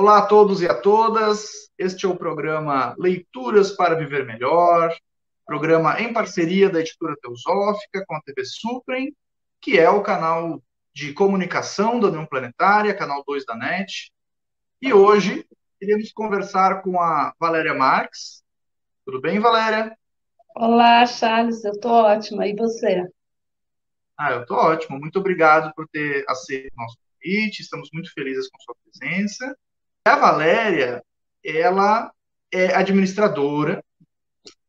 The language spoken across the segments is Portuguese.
Olá a todos e a todas. Este é o programa Leituras para Viver Melhor, programa em parceria da Editora Teosófica com a TV Suprem, que é o canal de comunicação da União Planetária, canal 2 da NET. E hoje iremos conversar com a Valéria Marques. Tudo bem, Valéria? Olá, Charles, eu estou ótima. E você? Ah, eu estou ótimo. Muito obrigado por ter aceito o nosso convite. Estamos muito felizes com sua presença. A Valéria, ela é administradora,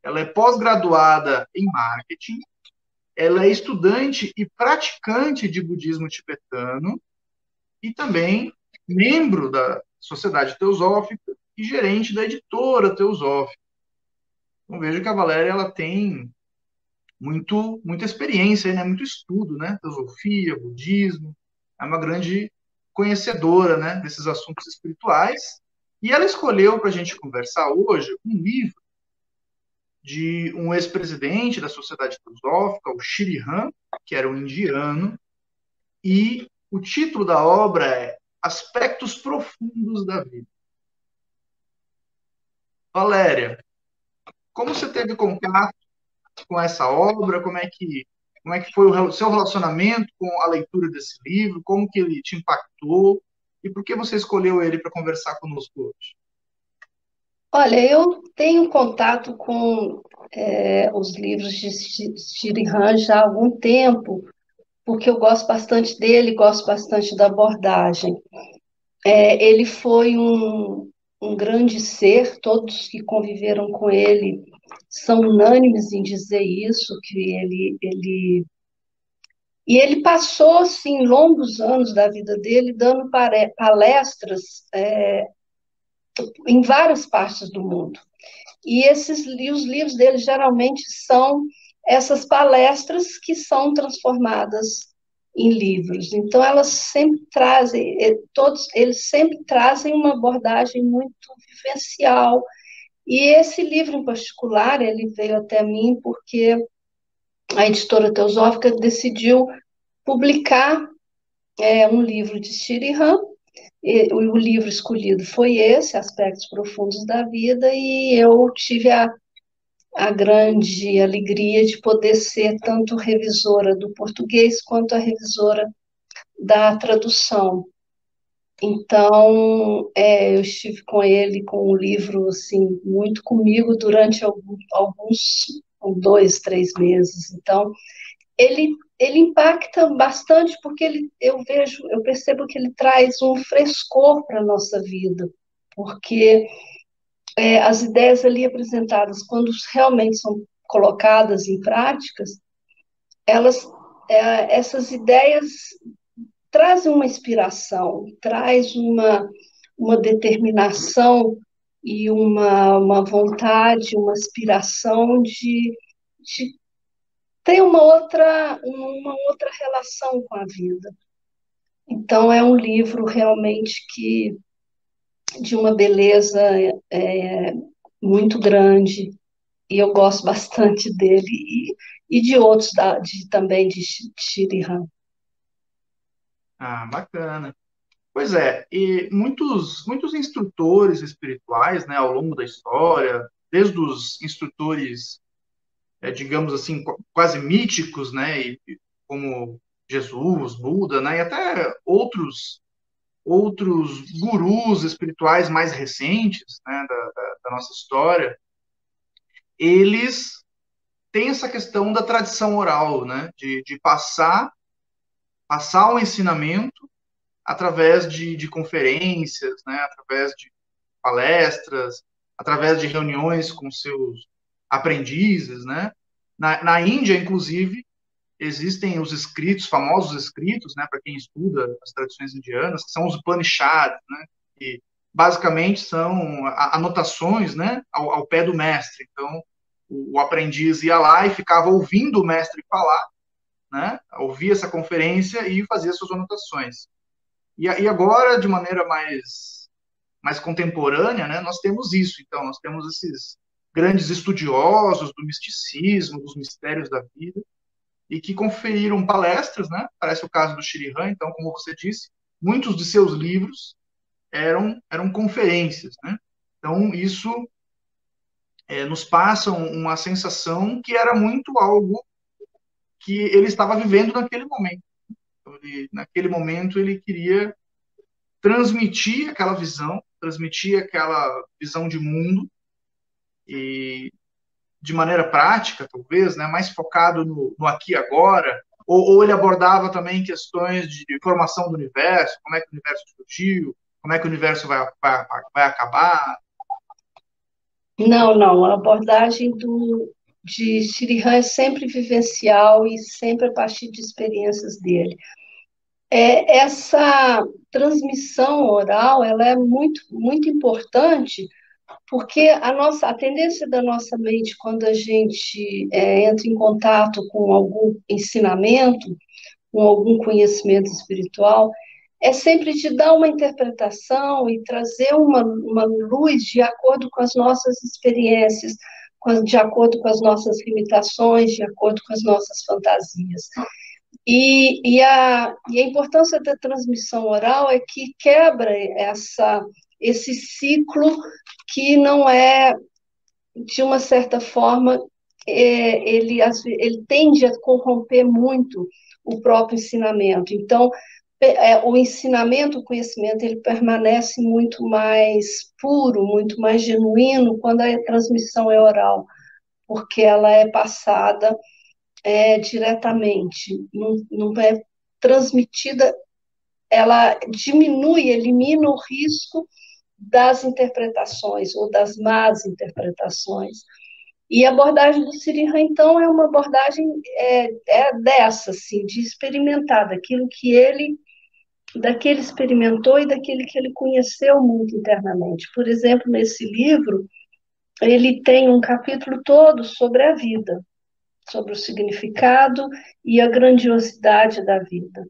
ela é pós-graduada em marketing, ela é estudante e praticante de budismo tibetano e também membro da Sociedade Teosófica e gerente da editora Teosófica. Então vejo que a Valéria ela tem muito muita experiência, né, muito estudo, né, teosofia, budismo, é uma grande conhecedora, né, desses assuntos espirituais. E ela escolheu para a gente conversar hoje um livro de um ex-presidente da Sociedade Teosófica, o Shriram, que era um indiano, e o título da obra é Aspectos Profundos da Vida. Valéria, como você teve contato com essa obra? Como é que como é que foi o seu relacionamento com a leitura desse livro? Como que ele te impactou? E por que você escolheu ele para conversar conosco hoje? Olha, eu tenho contato com é, os livros de Shirihan já há algum tempo, porque eu gosto bastante dele, gosto bastante da abordagem. É, ele foi um, um grande ser, todos que conviveram com ele são unânimes em dizer isso, que ele, ele e ele passou, assim, longos anos da vida dele dando palestras é, em várias partes do mundo. E esses os livros dele geralmente são essas palestras que são transformadas em livros. Então elas sempre trazem, todos eles sempre trazem uma abordagem muito vivencial. E esse livro em particular, ele veio até mim porque a editora Teosófica decidiu publicar é, um livro de Shirihan e, o livro escolhido foi esse, Aspectos Profundos da Vida, e eu tive a, a grande alegria de poder ser tanto revisora do português quanto a revisora da tradução. Então, é, eu estive com ele, com o livro, assim, muito comigo durante alguns, dois, três meses. Então, ele ele impacta bastante porque ele, eu vejo, eu percebo que ele traz um frescor para a nossa vida, porque é, as ideias ali apresentadas, quando realmente são colocadas em práticas, elas, é, essas ideias trazem uma inspiração, traz uma, uma determinação e uma, uma vontade, uma aspiração de, de tem uma outra, uma outra relação com a vida. Então, é um livro realmente que de uma beleza é, muito grande, e eu gosto bastante dele, e, e de outros da, de, também de Shirihan. Ah, bacana. Pois é, e muitos, muitos instrutores espirituais, né, ao longo da história, desde os instrutores é, digamos assim, quase míticos, né, e, como Jesus, Buda, né, e até outros outros gurus espirituais mais recentes né, da, da, da nossa história, eles têm essa questão da tradição oral, né, de, de passar passar o ensinamento através de, de conferências, né, através de palestras, através de reuniões com seus aprendizes, né? Na, na Índia, inclusive, existem os escritos, famosos escritos, né, para quem estuda as tradições indianas, que são os Upanishads, né, que basicamente são anotações, né, ao, ao pé do mestre. Então, o, o, aprendiz ia lá e ficava ouvindo o mestre falar, né, ouvia essa conferência e fazia suas anotações. E, e agora, de maneira mais mais contemporânea, né, nós temos isso. Então, nós temos esses grandes estudiosos do misticismo, dos mistérios da vida, e que conferiram palestras, né? Parece o caso do Shirihan, então, como você disse, muitos de seus livros eram, eram conferências. Né? Então, isso é, nos passa uma sensação que era muito algo que ele estava vivendo naquele momento. Então, ele, naquele momento, ele queria transmitir aquela visão, transmitir aquela visão de mundo e de maneira prática, talvez, né, mais focado no, no aqui e agora, ou, ou, ele abordava também questões de formação do universo, como é que o universo surgiu, como é que o universo vai, vai, vai acabar? Não, não, a abordagem do, de Shirihan é sempre vivencial e sempre a partir de experiências dele. É, essa transmissão oral ela é muito, muito importante porque a nossa a tendência da nossa mente quando a gente é, entra em contato com algum ensinamento, com algum conhecimento espiritual, é sempre de dar uma interpretação e trazer uma, uma luz de acordo com as nossas experiências, de acordo com as nossas limitações, de acordo com as nossas fantasias. E, e, a, e a importância da transmissão oral é que quebra essa, esse ciclo que não é, de uma certa forma, é, ele, ele tende a corromper muito o próprio ensinamento. Então, o ensinamento, o conhecimento, ele permanece muito mais puro, muito mais genuíno quando a transmissão é oral, porque ela é passada é, diretamente, não, não é transmitida, ela diminui, elimina o risco das interpretações ou das más interpretações. E a abordagem do Sirihan, então, é uma abordagem é, é dessa, assim, de experimentar daquilo que ele, daquele experimentou e daquele que ele conheceu muito internamente. Por exemplo, nesse livro, ele tem um capítulo todo sobre a vida, sobre o significado e a grandiosidade da vida.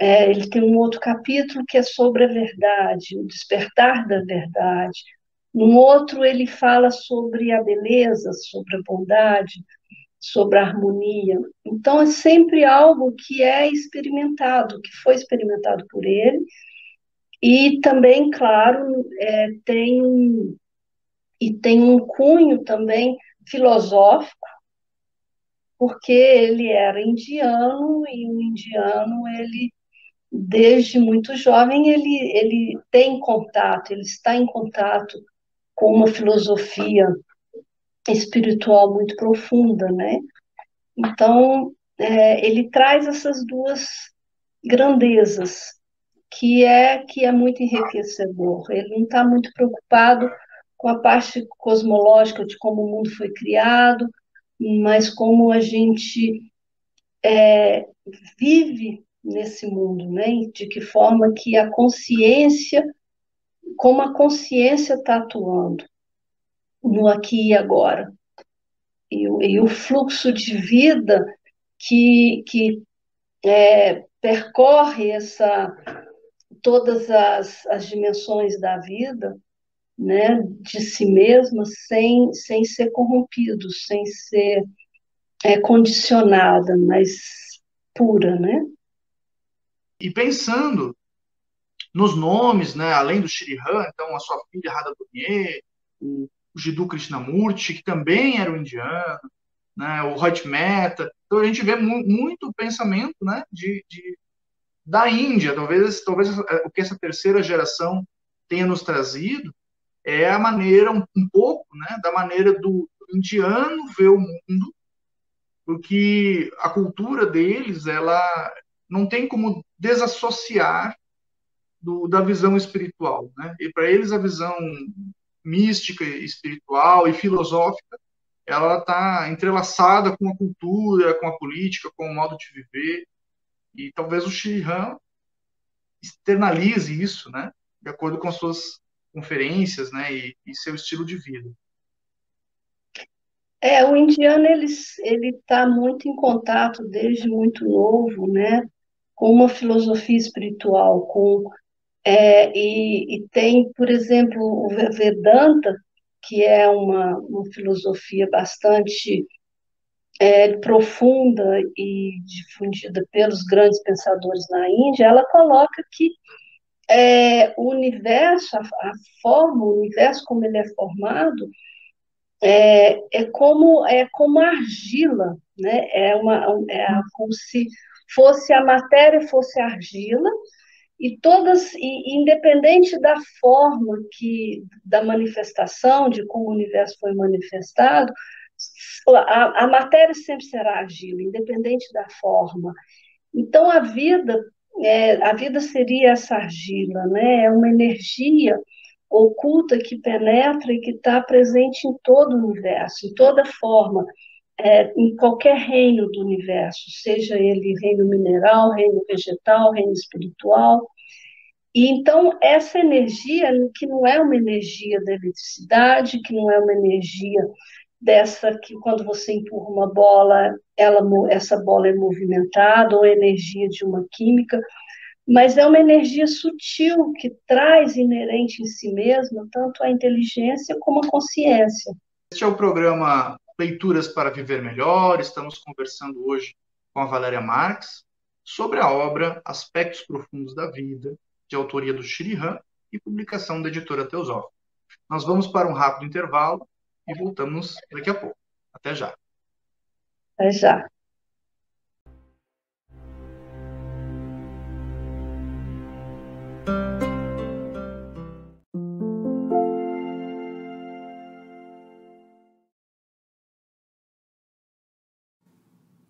É, ele tem um outro capítulo que é sobre a verdade, o despertar da verdade. No outro, ele fala sobre a beleza, sobre a bondade, sobre a harmonia. Então, é sempre algo que é experimentado, que foi experimentado por ele. E também, claro, é, tem um, e tem um cunho também filosófico, porque ele era indiano e o indiano ele desde muito jovem ele ele tem contato, ele está em contato com uma filosofia espiritual muito profunda, né? Então é, ele traz essas duas grandezas que é que é muito enriquecedor. Ele não está muito preocupado com a parte cosmológica de como o mundo foi criado, mas como a gente é, vive nesse mundo, né? De que forma que a consciência, como a consciência está atuando no aqui e agora. E, e, o fluxo de vida que, que é, percorre essa, todas as, as dimensões da vida, né, de si mesma sem, sem ser corrompido, sem ser é, condicionada, mas pura, né? E pensando nos nomes, né, além do Shrihan, então a sua filha Radha Burnier, o Jiddu Krishnamurti, que também era um indiano, né, o Hot Mehta, então a gente vê mu muito pensamento né, de, de, da Índia, talvez, talvez o que essa terceira geração tenha nos trazido, é a maneira, um, um pouco, né, da maneira do indiano ver o mundo, porque a cultura deles, ela não tem como desassociar do, da visão espiritual, né? E para eles a visão mística, espiritual e filosófica, ela está entrelaçada com a cultura, com a política, com o modo de viver. E talvez o Shriram externalize isso, né? De acordo com as suas conferências, né, e, e seu estilo de vida. É, o indiano ele ele está muito em contato desde muito novo, né, com uma filosofia espiritual, com é, e, e, tem, por exemplo, o Vedanta, que é uma, uma filosofia bastante é, profunda e difundida pelos grandes pensadores na Índia, ela coloca que é, o universo, a, a, forma, o universo como ele é formado, é, é como é como argila, né? É uma é como se fosse a matéria fosse argila e todas e, independente da forma que da manifestação de como o universo foi manifestado, a, a matéria sempre será argila, independente da forma. Então a vida é, a vida seria essa argila, né? É uma energia oculta que penetra e que está presente em todo o universo, em toda forma, é, em qualquer reino do universo, seja ele reino mineral, reino vegetal, reino espiritual. E então essa energia, que não é uma energia da eletricidade, que não é uma energia dessa que quando você empurra uma bola, ela, essa bola é movimentada, ou energia de uma química, mas é uma energia sutil que traz inerente em si mesma tanto a inteligência como a consciência. Este é o programa Leituras para Viver Melhor. Estamos conversando hoje com a Valéria Marx sobre a obra Aspectos Profundos da Vida, de autoria do Shirihan e publicação da editora Teosófica. Nós vamos para um rápido intervalo e voltamos daqui a pouco. Até já. Até já.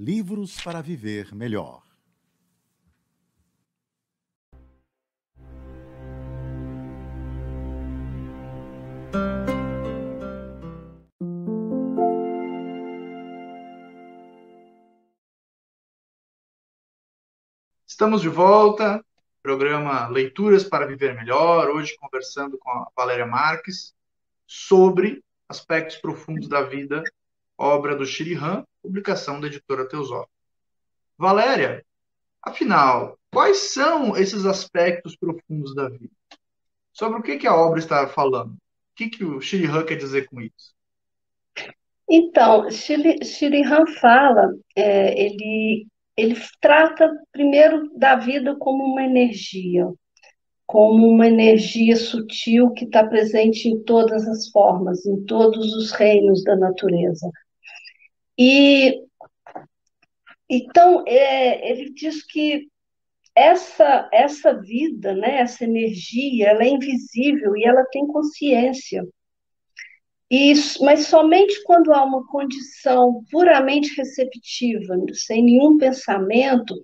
Livros para Viver Melhor. Estamos de volta, programa Leituras para Viver Melhor, hoje conversando com a Valéria Marques sobre aspectos profundos da vida, obra do Shirihan, publicação da editora Teosófica. Valéria, afinal, quais são esses aspectos profundos da vida? Sobre o que, que a obra está falando? O que, que o Shirihan quer dizer com isso? Então, Shirihan fala, é, ele, ele trata primeiro da vida como uma energia, como uma energia sutil que está presente em todas as formas, em todos os reinos da natureza. E então é, ele diz que essa essa vida, né, essa energia, ela é invisível e ela tem consciência. E, mas somente quando há uma condição puramente receptiva, sem nenhum pensamento,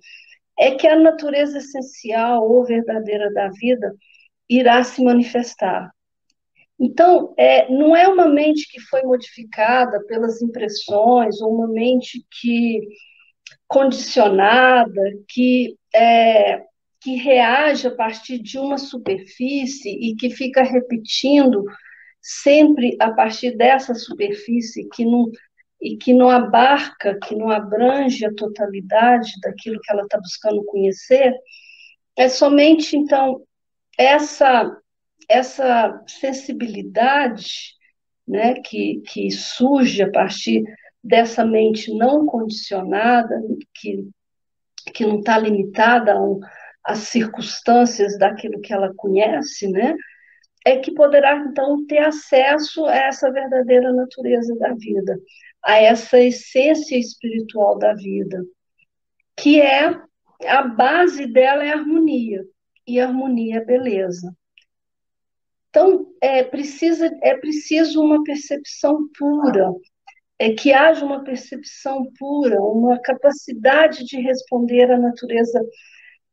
é que a natureza essencial ou verdadeira da vida irá se manifestar. Então, é, não é uma mente que foi modificada pelas impressões, ou uma mente que condicionada, que, é, que reage a partir de uma superfície e que fica repetindo sempre a partir dessa superfície que não e que não abarca, que não abrange a totalidade daquilo que ela está buscando conhecer, é somente então essa essa sensibilidade né, que, que surge a partir dessa mente não condicionada, que, que não está limitada a um, às circunstâncias daquilo que ela conhece, né, é que poderá então ter acesso a essa verdadeira natureza da vida, a essa essência espiritual da vida, que é a base dela é a harmonia, e a harmonia é beleza. Então, é, precisa, é preciso uma percepção pura, é que haja uma percepção pura, uma capacidade de responder à natureza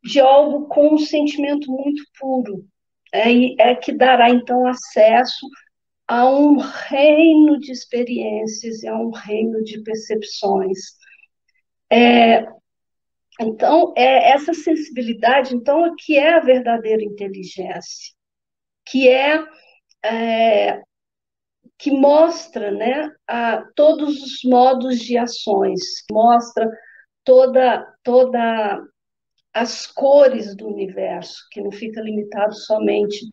de algo com um sentimento muito puro. É, é que dará, então, acesso a um reino de experiências e a um reino de percepções. É, então, é essa sensibilidade, então, é que é a verdadeira inteligência, que é, é que mostra né, a, todos os modos de ações, mostra toda, toda as cores do universo, que não fica limitado somente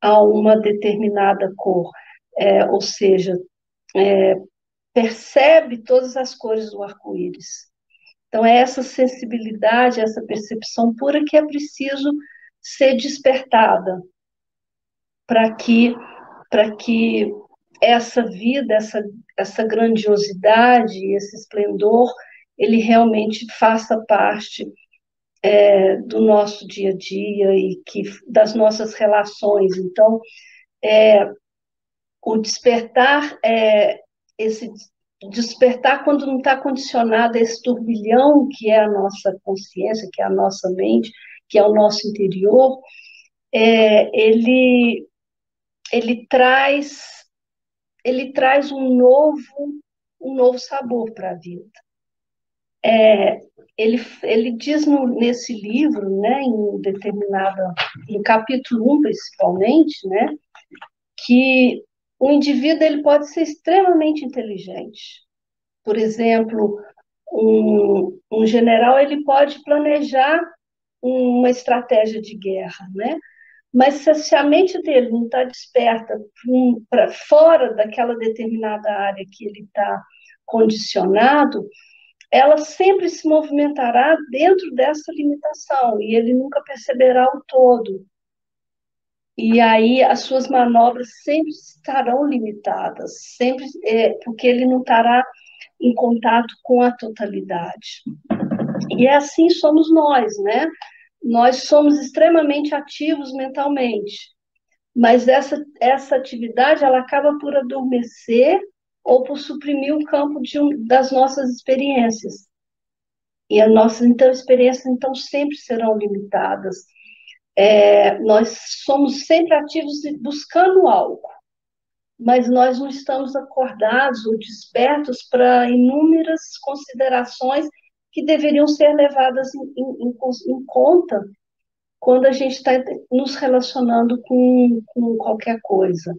a uma determinada cor, é, ou seja, é, percebe todas as cores do arco-íris. Então, é essa sensibilidade, essa percepção pura que é preciso ser despertada para que, que essa vida, essa, essa grandiosidade, esse esplendor, ele realmente faça parte é, do nosso dia a dia e que das nossas relações. Então, é, o despertar é esse despertar quando não está condicionado a esse turbilhão que é a nossa consciência, que é a nossa mente, que é o nosso interior, é, ele ele traz ele traz um novo um novo sabor para a vida. É, ele, ele diz no, nesse livro, né, em determinada, em capítulo 1 principalmente, né, que o indivíduo ele pode ser extremamente inteligente. Por exemplo, um, um general ele pode planejar uma estratégia de guerra, né? Mas se, a mente dele não está desperta para fora daquela determinada área que ele está condicionado, ela sempre se movimentará dentro dessa limitação e ele nunca perceberá o todo. E aí as suas manobras sempre estarão limitadas, sempre é, porque ele não estará em contato com a totalidade. E é assim somos nós, né? Nós somos extremamente ativos mentalmente, mas essa, essa atividade ela acaba por adormecer ou por suprimir o campo um, das nossas experiências. E as nossas então, experiências, então, sempre serão limitadas. É, nós somos sempre ativos buscando algo, mas nós não estamos acordados ou despertos para inúmeras considerações que deveriam ser levadas em, em, em conta quando a gente está nos relacionando com, com qualquer coisa.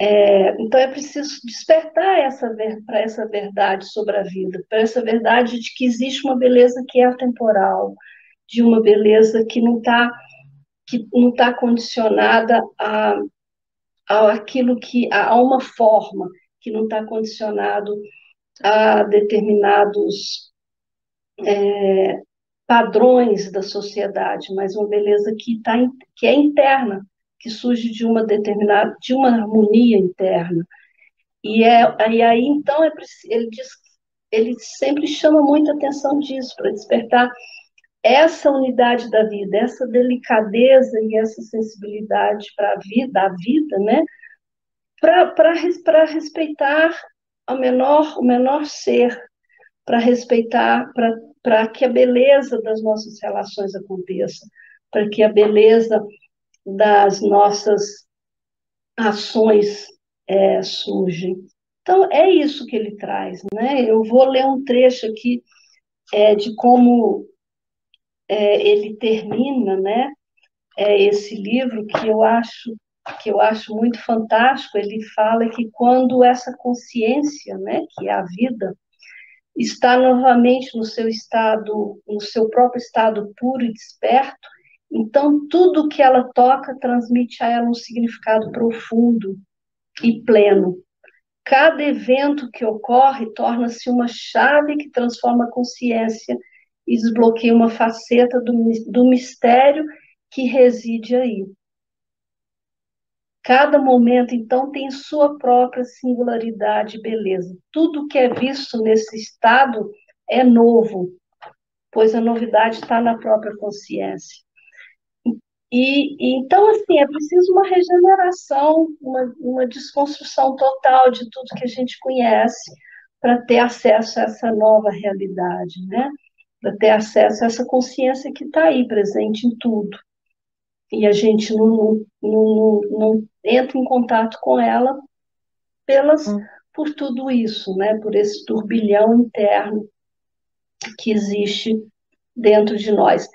É, então é preciso despertar essa para essa verdade sobre a vida, para essa verdade de que existe uma beleza que é atemporal, de uma beleza que não está que não está condicionada a, a aquilo que a uma forma que não está condicionado a determinados é, padrões da sociedade, mas uma beleza que tá que é interna, que surge de uma determinada, de uma harmonia interna. E, é, e aí, então, é, ele, diz, ele sempre chama muita atenção disso, para despertar essa unidade da vida, essa delicadeza e essa sensibilidade para a vida, a vida, né? Para respeitar o menor, o menor ser, para respeitar, para que a beleza das nossas relações aconteça, para que a beleza das nossas ações é, surgem. Então, é isso que ele traz. Né? Eu vou ler um trecho aqui é, de como é, ele termina né, é, esse livro, que eu acho que eu acho muito fantástico. Ele fala que quando essa consciência, né, que é a vida, está novamente no seu estado, no seu próprio estado puro e desperto, então, tudo que ela toca transmite a ela um significado profundo e pleno. Cada evento que ocorre torna-se uma chave que transforma a consciência e desbloqueia uma faceta do, do mistério que reside aí. Cada momento, então, tem sua própria singularidade e beleza. Tudo que é visto nesse estado é novo, pois a novidade está na própria consciência. E, então, assim, é preciso uma regeneração, uma, uma desconstrução total de tudo que a gente conhece para ter acesso a essa nova realidade, né? Para ter acesso a essa consciência que está aí, presente em tudo. E a gente não, não, não, entra em contato com ela pelas, hum. por tudo isso, né? Por esse turbilhão interno que existe dentro de nós.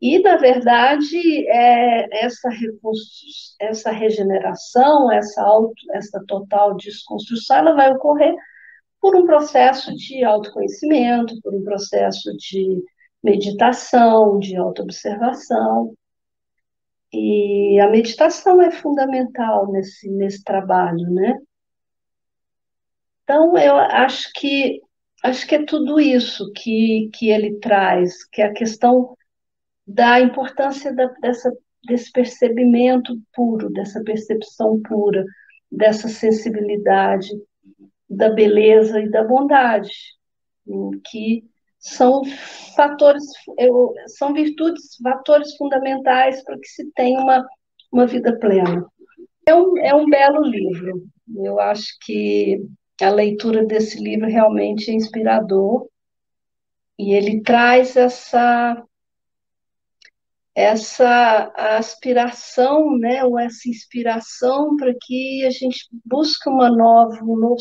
E, na verdade, é, essa, essa regeneração, essa, auto, essa total desconstrução, ela vai ocorrer por um processo de autoconhecimento, por um processo de meditação, de autoobservação. E a meditação é fundamental nesse, nesse trabalho, né? Então, eu acho que acho que é tudo isso que, que ele traz, que é a questão da importância da, dessa, desse percebimento puro, dessa percepção pura, dessa sensibilidade, da beleza e da bondade, que são fatores, são virtudes, fatores fundamentais para que se tenha uma, uma vida plena. É um, é um belo livro. Eu acho que a leitura desse livro realmente é inspirador e ele traz essa essa aspiração, né, ou essa inspiração para que a gente busque uma nova, um novo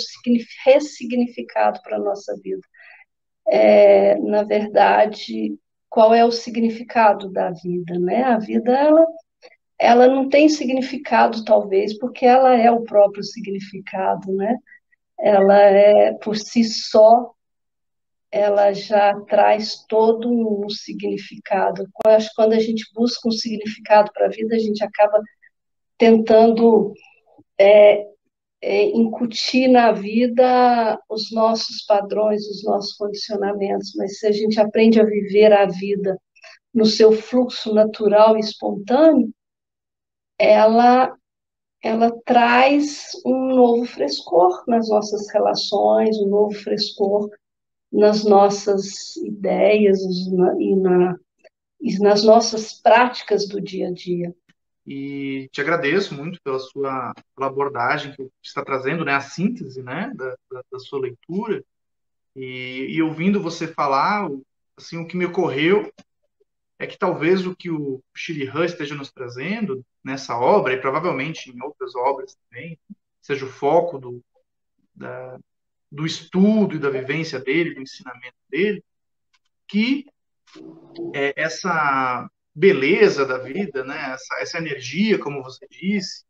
ressignificado para a nossa vida. É, na verdade, qual é o significado da vida, né? A vida, ela, ela não tem significado, talvez, porque ela é o próprio significado, né? Ela é, por si só, ela já traz todo um significado. Eu acho que quando a gente busca um significado para a vida, a gente acaba tentando é, é, incutir na vida os nossos padrões, os nossos condicionamentos. Mas se a gente aprende a viver a vida no seu fluxo natural e espontâneo, ela ela traz um novo frescor nas nossas relações, um novo frescor nas nossas ideias e, na, e nas nossas práticas do dia a dia. E te agradeço muito pela sua pela abordagem que está trazendo, né, a síntese, né, da, da, da sua leitura. E, e, ouvindo você falar, assim, o que me ocorreu é que talvez o que o Shirihan esteja nos trazendo nessa obra, e provavelmente em outras obras também, seja o foco do, da, do estudo e da vivência dele, do ensinamento dele, que é, essa beleza da vida, né, essa, essa, energia, como você disse,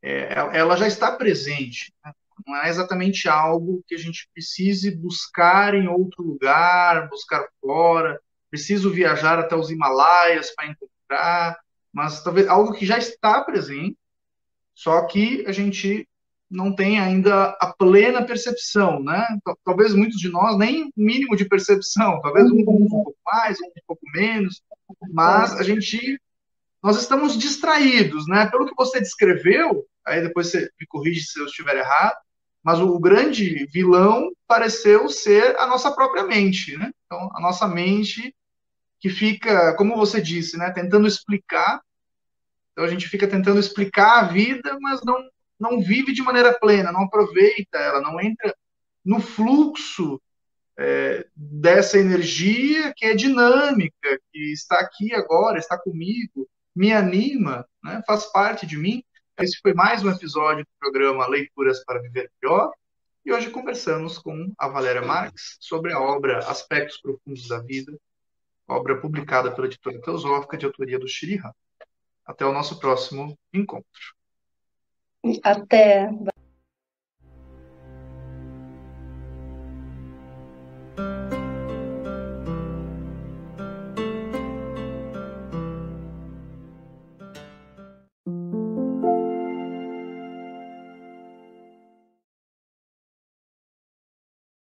é, ela já está presente. Né? Não é exatamente algo que a gente precise buscar em outro lugar, buscar fora, preciso viajar até os Himalaias para encontrar, mas talvez algo que já está presente, só que a gente não tem ainda a plena percepção, né? Talvez muitos de nós nem mínimo de percepção, talvez um, um pouco mais, um pouco menos, mas a gente nós estamos distraídos, né? Pelo que você descreveu, aí depois você me corrige se eu estiver errado, mas o grande vilão pareceu ser a nossa própria mente, né? Então, a nossa mente que fica, como você disse, né, tentando explicar. Então a gente fica tentando explicar a vida, mas não não vive de maneira plena, não aproveita ela, não entra no fluxo é, dessa energia que é dinâmica, que está aqui agora, está comigo, me anima, né, faz parte de mim. Esse foi mais um episódio do programa Leituras para Viver Melhor. E hoje conversamos com a Valéria Marques sobre a obra Aspectos Profundos da Vida, obra publicada pela editora Teosófica de autoria do Shirihan. Até o nosso próximo encontro. Até.